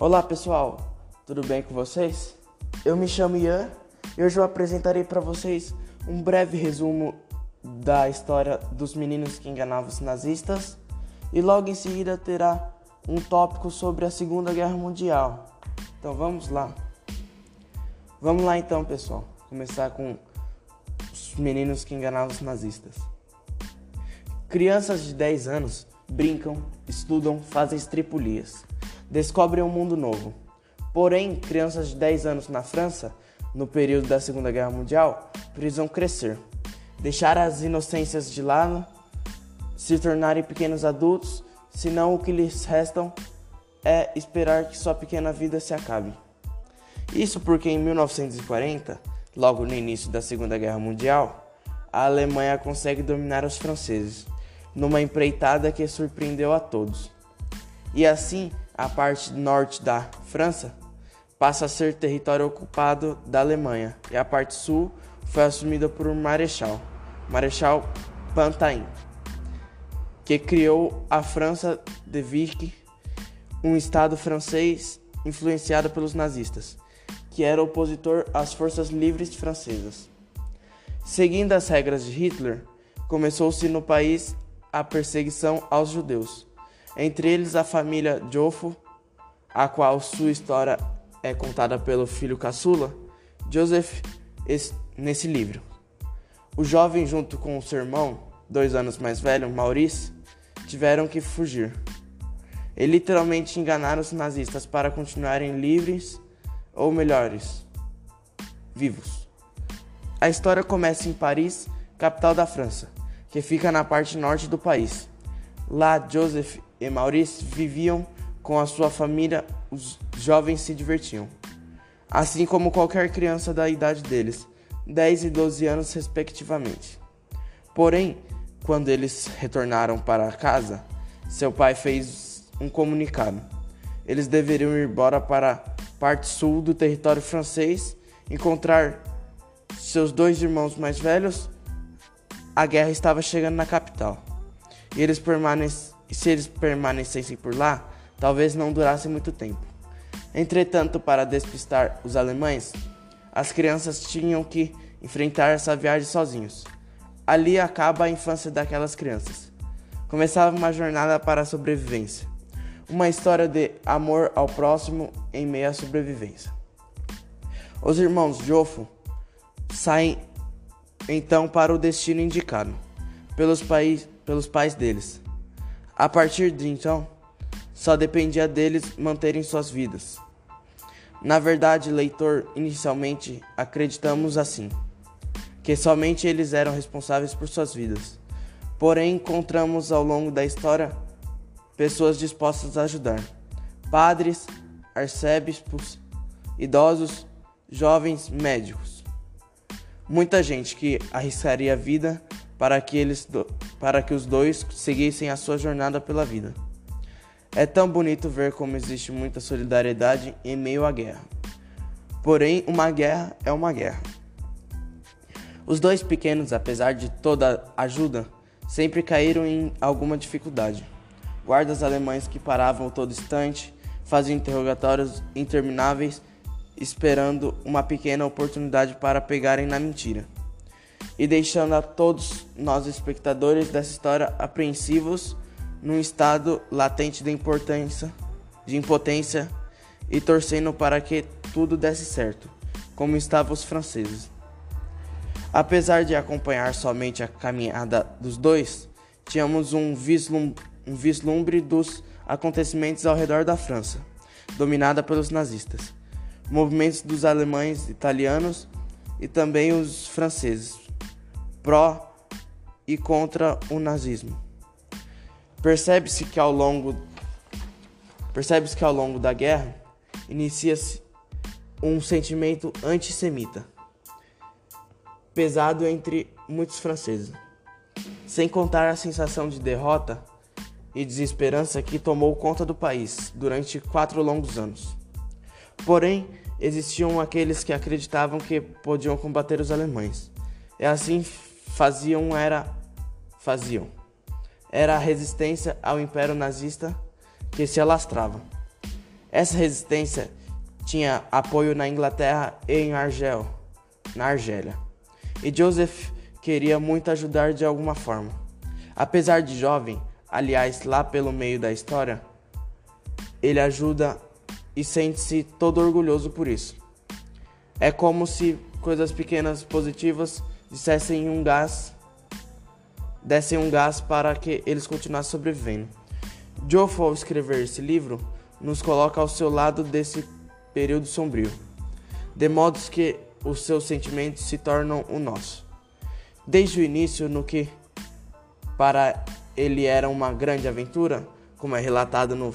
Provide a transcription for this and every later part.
Olá pessoal, tudo bem com vocês? Eu me chamo Ian e hoje eu apresentarei para vocês um breve resumo da história dos meninos que enganavam os nazistas e logo em seguida terá um tópico sobre a Segunda Guerra Mundial. Então vamos lá. Vamos lá então, pessoal. Começar com os meninos que enganavam os nazistas. Crianças de 10 anos brincam, estudam, fazem estripulias, descobrem um mundo novo. Porém, crianças de 10 anos na França, no período da Segunda Guerra Mundial, precisam crescer, deixar as inocências de lado, se tornarem pequenos adultos, senão o que lhes restam é esperar que sua pequena vida se acabe. Isso porque em 1940, logo no início da Segunda Guerra Mundial, a Alemanha consegue dominar os franceses, numa empreitada que surpreendeu a todos. E assim, a parte norte da França passa a ser território ocupado da Alemanha e a parte sul foi assumida por um marechal, Marechal Pantain, que criou a França de Vichy, um estado francês influenciado pelos nazistas, que era opositor às forças livres francesas. Seguindo as regras de Hitler, começou-se no país a perseguição aos judeus, entre eles a família Jofo, a qual sua história é contada pelo filho caçula, Joseph, nesse livro. O jovem, junto com seu irmão, dois anos mais velho, Maurice, tiveram que fugir. E literalmente enganaram os nazistas para continuarem livres, ou melhores, vivos. A história começa em Paris, capital da França que fica na parte norte do país. Lá, Joseph e Maurice viviam com a sua família, os jovens se divertiam. Assim como qualquer criança da idade deles, 10 e 12 anos respectivamente. Porém, quando eles retornaram para casa, seu pai fez um comunicado. Eles deveriam ir embora para a parte sul do território francês, encontrar seus dois irmãos mais velhos a guerra estava chegando na capital. E eles permanec... se eles permanecessem por lá, talvez não durasse muito tempo. Entretanto, para despistar os alemães, as crianças tinham que enfrentar essa viagem sozinhos. Ali acaba a infância daquelas crianças. Começava uma jornada para a sobrevivência. Uma história de amor ao próximo em meio à sobrevivência. Os irmãos Jofo saem então para o destino indicado pelos, pais, pelos pais deles. A partir de então, só dependia deles manterem suas vidas. Na verdade, leitor, inicialmente acreditamos assim, que somente eles eram responsáveis por suas vidas. Porém, encontramos ao longo da história pessoas dispostas a ajudar: padres, arcebispos, idosos, jovens, médicos. Muita gente que arriscaria a vida para que, eles para que os dois seguissem a sua jornada pela vida. É tão bonito ver como existe muita solidariedade em meio à guerra. Porém, uma guerra é uma guerra. Os dois pequenos, apesar de toda ajuda, sempre caíram em alguma dificuldade. Guardas alemães que paravam todo instante, faziam interrogatórios intermináveis esperando uma pequena oportunidade para pegarem na mentira, e deixando a todos nós espectadores dessa história apreensivos num estado latente de importância, de impotência e torcendo para que tudo desse certo, como estavam os franceses. Apesar de acompanhar somente a caminhada dos dois, tínhamos um vislumbre, um vislumbre dos acontecimentos ao redor da França, dominada pelos nazistas movimentos dos alemães, italianos e também os franceses, pró e contra o nazismo. Percebe-se que ao longo percebe-se que ao longo da guerra inicia-se um sentimento antissemita pesado entre muitos franceses, sem contar a sensação de derrota e desesperança que tomou conta do país durante quatro longos anos. Porém, existiam aqueles que acreditavam que podiam combater os alemães. E assim faziam era faziam. Era a resistência ao império nazista que se alastrava. Essa resistência tinha apoio na Inglaterra e em Argel, na Argélia. E Joseph queria muito ajudar de alguma forma. Apesar de jovem, aliás, lá pelo meio da história, ele ajuda e sente-se todo orgulhoso por isso. É como se coisas pequenas positivas dissessem um gás, dessem um gás para que eles continuassem sobrevivendo. Joe, ao escrever esse livro, nos coloca ao seu lado desse período sombrio, de modo que os seus sentimentos se tornam o nosso. Desde o início, no que para ele era uma grande aventura, como é relatado no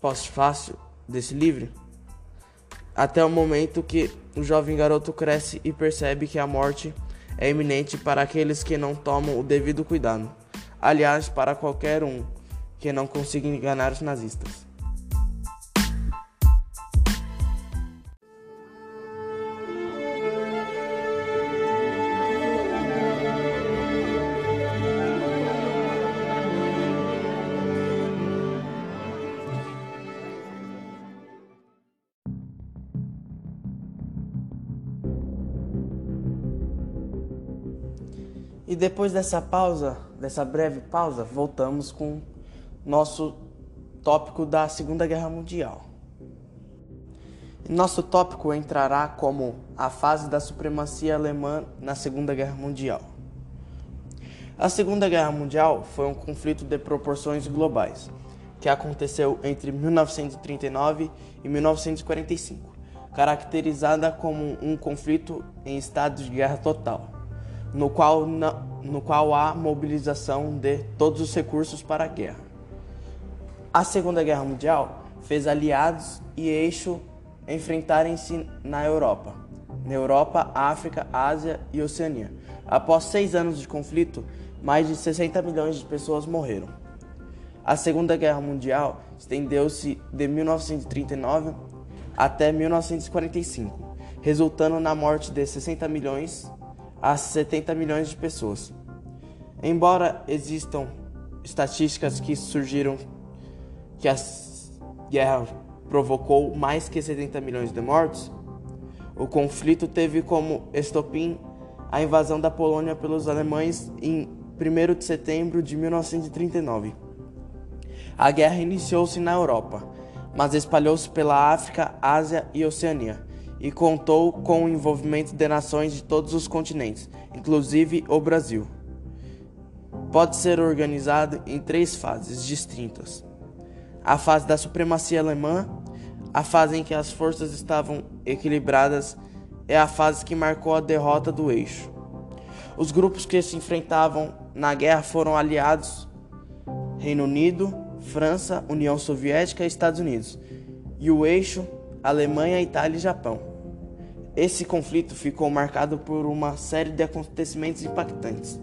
pós-fácil desse livro, até o momento que o jovem garoto cresce e percebe que a morte é iminente para aqueles que não tomam o devido cuidado. Aliás, para qualquer um que não consiga enganar os nazistas. E depois dessa pausa, dessa breve pausa, voltamos com nosso tópico da Segunda Guerra Mundial. Nosso tópico entrará como a fase da supremacia alemã na Segunda Guerra Mundial. A Segunda Guerra Mundial foi um conflito de proporções globais, que aconteceu entre 1939 e 1945, caracterizada como um conflito em estado de guerra total no qual, no qual há mobilização de todos os recursos para a guerra. A Segunda Guerra Mundial fez aliados e eixo enfrentarem-se na Europa, na Europa, África, Ásia e Oceania. Após seis anos de conflito, mais de 60 milhões de pessoas morreram. A Segunda Guerra Mundial estendeu-se de 1939 até 1945, resultando na morte de 60 milhões a 70 milhões de pessoas. Embora existam estatísticas que surgiram que a guerra provocou mais que 70 milhões de mortos, o conflito teve como estopim a invasão da Polônia pelos alemães em 1 de setembro de 1939. A guerra iniciou-se na Europa, mas espalhou-se pela África, Ásia e Oceania e contou com o envolvimento de nações de todos os continentes, inclusive o Brasil. Pode ser organizado em três fases distintas: a fase da supremacia alemã, a fase em que as forças estavam equilibradas é a fase que marcou a derrota do eixo. Os grupos que se enfrentavam na guerra foram aliados Reino Unido, França, União Soviética e Estados Unidos, e o eixo Alemanha, Itália e Japão. Esse conflito ficou marcado por uma série de acontecimentos impactantes,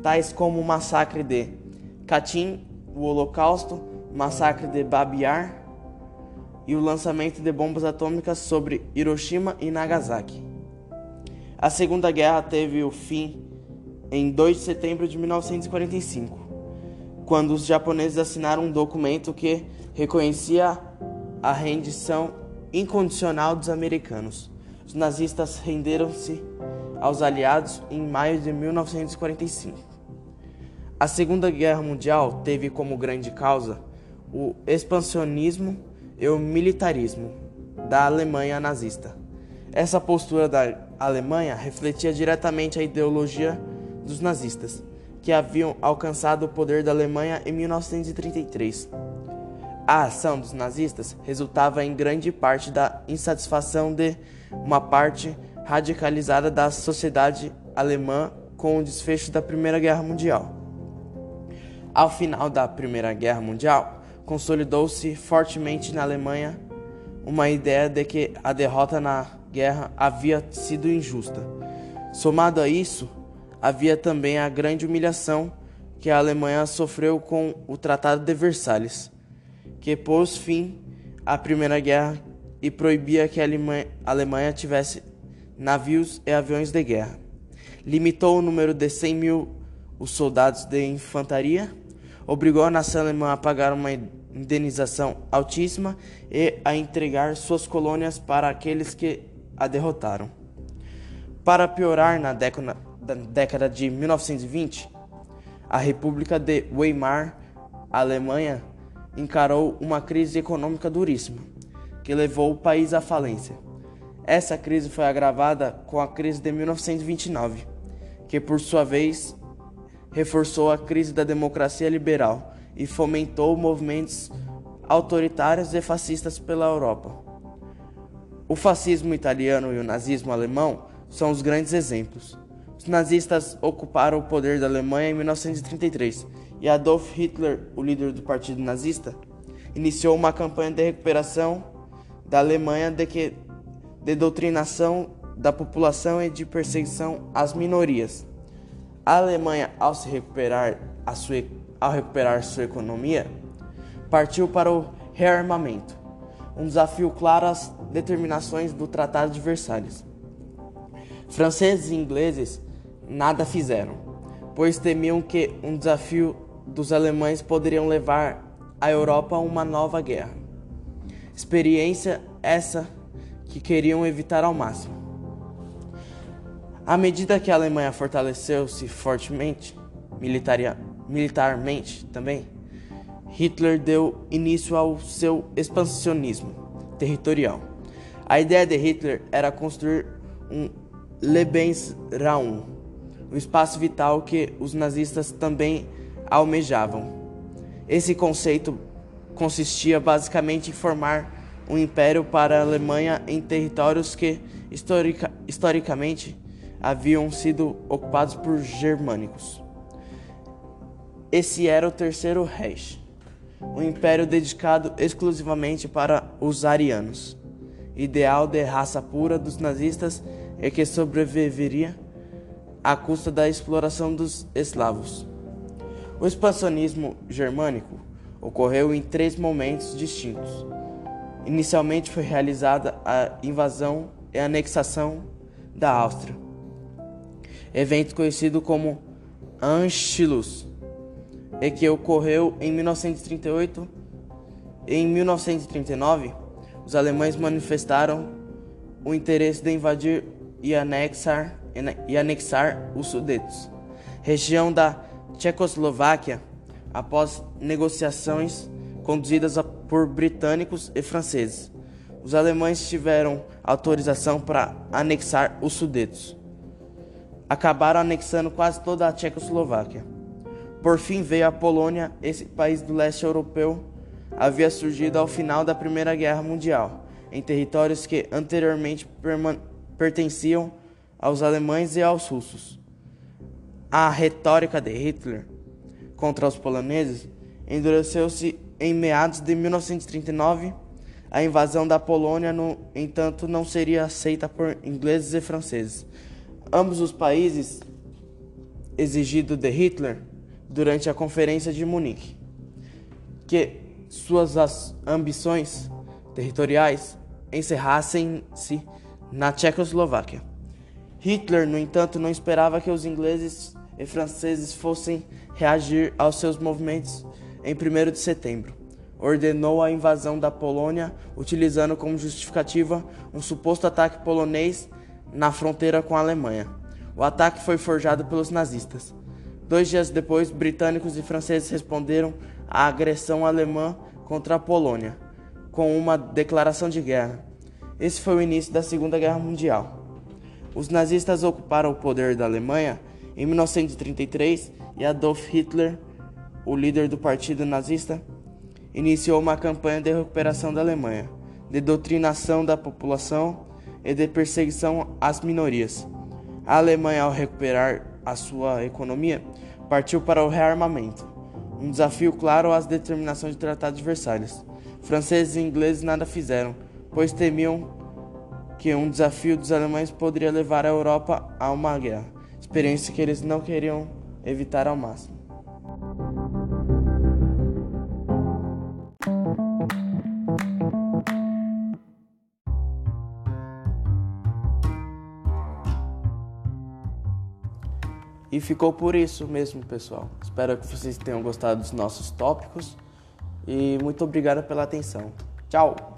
tais como o massacre de Katyn, o Holocausto, o massacre de Babi Yar e o lançamento de bombas atômicas sobre Hiroshima e Nagasaki. A Segunda Guerra teve o fim em 2 de setembro de 1945, quando os japoneses assinaram um documento que reconhecia a rendição incondicional dos americanos. Os nazistas renderam-se aos aliados em maio de 1945. A Segunda Guerra Mundial teve como grande causa o expansionismo e o militarismo da Alemanha nazista. Essa postura da Alemanha refletia diretamente a ideologia dos nazistas, que haviam alcançado o poder da Alemanha em 1933. A ação dos nazistas resultava em grande parte da insatisfação de uma parte radicalizada da sociedade alemã com o desfecho da Primeira Guerra Mundial. Ao final da Primeira Guerra Mundial, consolidou-se fortemente na Alemanha uma ideia de que a derrota na guerra havia sido injusta. Somado a isso, havia também a grande humilhação que a Alemanha sofreu com o Tratado de Versalhes, que pôs fim à Primeira Guerra e proibia que a Alemanha tivesse navios e aviões de guerra. Limitou o número de 100 mil os soldados de infantaria, obrigou a nação alemã a pagar uma indenização altíssima e a entregar suas colônias para aqueles que a derrotaram. Para piorar, na década, década de 1920, a República de Weimar, Alemanha, encarou uma crise econômica duríssima, que levou o país à falência. Essa crise foi agravada com a crise de 1929, que por sua vez reforçou a crise da democracia liberal e fomentou movimentos autoritários e fascistas pela Europa. O fascismo italiano e o nazismo alemão são os grandes exemplos. Os nazistas ocuparam o poder da Alemanha em 1933 e Adolf Hitler, o líder do partido nazista, iniciou uma campanha de recuperação da Alemanha de, que, de doutrinação da população e de perseguição às minorias. A Alemanha, ao se recuperar a sua, ao recuperar sua economia, partiu para o rearmamento, um desafio claro às determinações do Tratado de Versalhes. Franceses e ingleses nada fizeram, pois temiam que um desafio dos alemães poderiam levar a Europa a uma nova guerra. Experiência essa que queriam evitar ao máximo. À medida que a Alemanha fortaleceu-se fortemente, militarmente também, Hitler deu início ao seu expansionismo territorial. A ideia de Hitler era construir um Lebensraum, um espaço vital que os nazistas também almejavam. Esse conceito consistia basicamente em formar um império para a Alemanha em territórios que historica, historicamente haviam sido ocupados por germânicos. Esse era o Terceiro Reich um império dedicado exclusivamente para os arianos, ideal de raça pura dos nazistas e que sobreviveria à custa da exploração dos eslavos. O expansionismo germânico ocorreu em três momentos distintos. Inicialmente foi realizada a invasão e anexação da Áustria, evento conhecido como Anschluss, e que ocorreu em 1938. Em 1939, os alemães manifestaram o interesse de invadir e anexar, e anexar os Sudetos, região da Tchecoslováquia, após negociações conduzidas por britânicos e franceses. Os alemães tiveram autorização para anexar os Sudetos. Acabaram anexando quase toda a Tchecoslováquia. Por fim veio a Polônia, esse país do leste europeu havia surgido ao final da Primeira Guerra Mundial, em territórios que anteriormente pertenciam aos alemães e aos russos. A retórica de Hitler contra os poloneses endureceu-se em meados de 1939. A invasão da Polônia, no entanto, não seria aceita por ingleses e franceses. Ambos os países exigido de Hitler durante a Conferência de Munique, que suas ambições territoriais encerrassem-se na Tchecoslováquia. Hitler, no entanto, não esperava que os ingleses e franceses fossem reagir aos seus movimentos em 1 de setembro. Ordenou a invasão da Polônia, utilizando como justificativa um suposto ataque polonês na fronteira com a Alemanha. O ataque foi forjado pelos nazistas. Dois dias depois, britânicos e franceses responderam à agressão alemã contra a Polônia com uma declaração de guerra. Esse foi o início da Segunda Guerra Mundial. Os nazistas ocuparam o poder da Alemanha em 1933 e Adolf Hitler, o líder do partido nazista, iniciou uma campanha de recuperação da Alemanha, de doutrinação da população e de perseguição às minorias. A Alemanha, ao recuperar a sua economia, partiu para o rearmamento, um desafio claro às determinações do Tratado de Versalhes. Franceses e ingleses nada fizeram, pois temiam que um desafio dos alemães poderia levar a Europa a uma guerra, experiência que eles não queriam evitar ao máximo. E ficou por isso mesmo, pessoal. Espero que vocês tenham gostado dos nossos tópicos e muito obrigado pela atenção. Tchau!